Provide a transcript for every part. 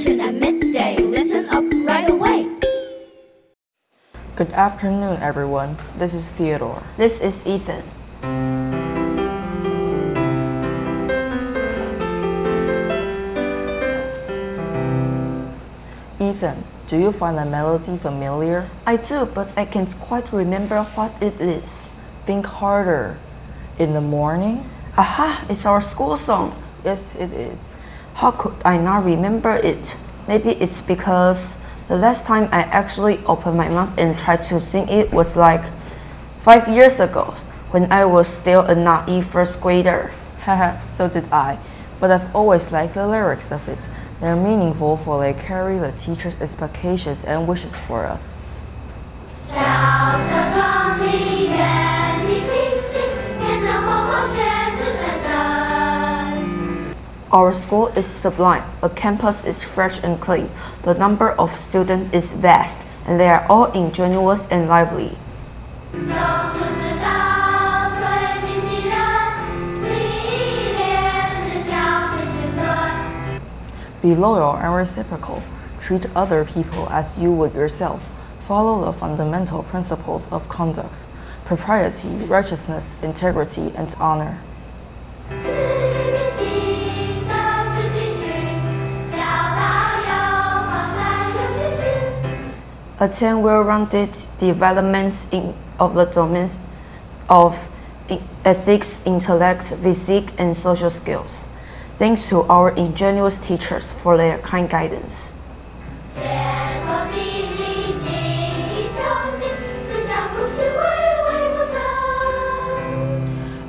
Washington at midday. Listen up right away. Good afternoon, everyone. This is Theodore. This is Ethan. Ethan, do you find the melody familiar? I do, but I can't quite remember what it is. Think harder. In the morning? Aha, it's our school song. Yes, it is. How could I not remember it? Maybe it's because the last time I actually opened my mouth and tried to sing it was like five years ago when I was still a naive first grader. Haha, so did I. But I've always liked the lyrics of it. They're meaningful for they carry the teacher's expectations and wishes for us. Our school is sublime. The campus is fresh and clean. The number of students is vast, and they are all ingenuous and lively. Be loyal and reciprocal. Treat other people as you would yourself. Follow the fundamental principles of conduct propriety, righteousness, integrity, and honor. attain well-rounded development in, of the domains of ethics, intellect, physique, and social skills. Thanks to our ingenious teachers for their kind guidance.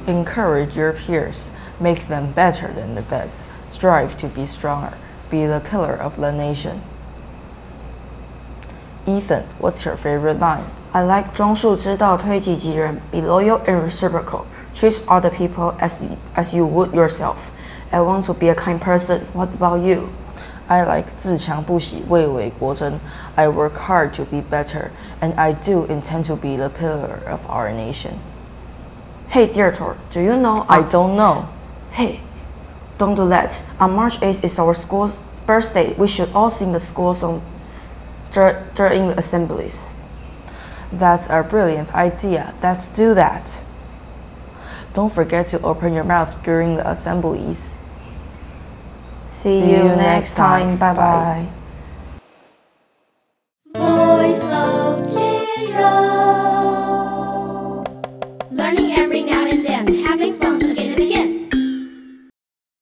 Encourage your peers, make them better than the best, strive to be stronger, be the pillar of the nation. Ethan, what's your favorite line? I like 忠恕之道，推己及人，be loyal and reciprocal. Treat other people as as you would yourself. I want to be a kind person. What about you? I like 自强不息，蔚为国珍. I work hard to be better, and I do intend to be the pillar of our nation. Hey, Theodore, do you know? I don't know. Hey, don't do that. On March 8th is our school's birthday. We should all sing the school song during the assemblies. That's a brilliant idea. Let's do that. Don't forget to open your mouth during the assemblies. See, See you you next next time. time. Bye Bye. bye.